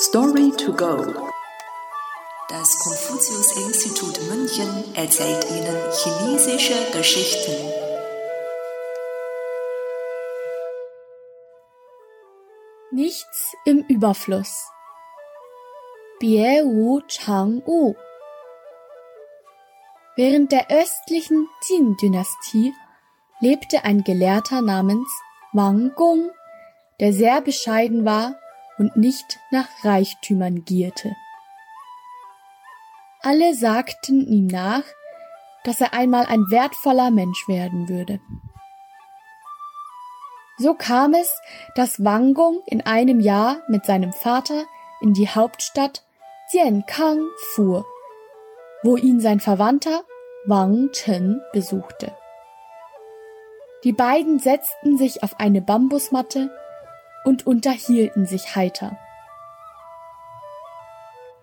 Story to go. Das Konfuzius-Institut München erzählt Ihnen chinesische Geschichten. Nichts im Überfluss. Bie Wu Chang Wu. Während der östlichen Jin-Dynastie lebte ein Gelehrter namens Wang Gong, der sehr bescheiden war und nicht nach Reichtümern gierte. Alle sagten ihm nach, dass er einmal ein wertvoller Mensch werden würde. So kam es, dass Wang in einem Jahr mit seinem Vater in die Hauptstadt Jiankang fuhr, wo ihn sein Verwandter Wang Chen besuchte. Die beiden setzten sich auf eine Bambusmatte und unterhielten sich heiter.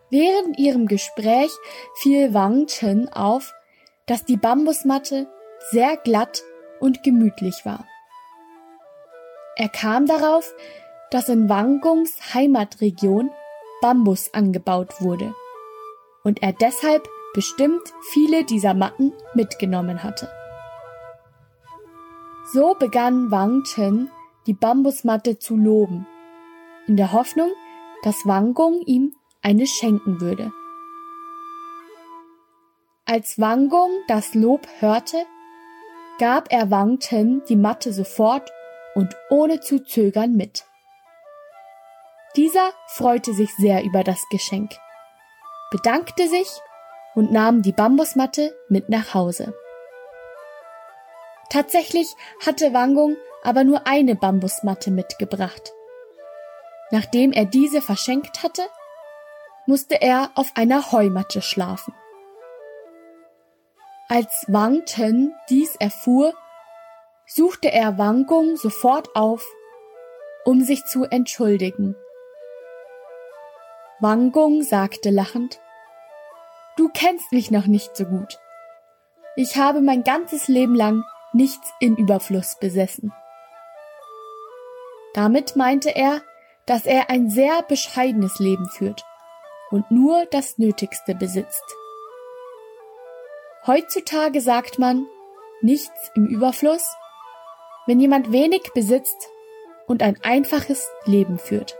Während ihrem Gespräch fiel Wang Chen auf, dass die Bambusmatte sehr glatt und gemütlich war. Er kam darauf, dass in Wang Gongs Heimatregion Bambus angebaut wurde und er deshalb bestimmt viele dieser Matten mitgenommen hatte. So begann Wang Chen die Bambusmatte zu loben, in der Hoffnung, dass Wang Gong ihm eine schenken würde. Als Wang Gong das Lob hörte, gab er Wang Chen die Matte sofort und ohne zu zögern mit. Dieser freute sich sehr über das Geschenk, bedankte sich und nahm die Bambusmatte mit nach Hause. Tatsächlich hatte Wang Gong aber nur eine Bambusmatte mitgebracht. Nachdem er diese verschenkt hatte, musste er auf einer Heumatte schlafen. Als Wang Chen dies erfuhr, suchte er Wang Gong sofort auf, um sich zu entschuldigen. Wang Gong sagte lachend, Du kennst mich noch nicht so gut. Ich habe mein ganzes Leben lang nichts in Überfluss besessen. Damit meinte er, dass er ein sehr bescheidenes Leben führt und nur das Nötigste besitzt. Heutzutage sagt man nichts im Überfluss, wenn jemand wenig besitzt und ein einfaches Leben führt.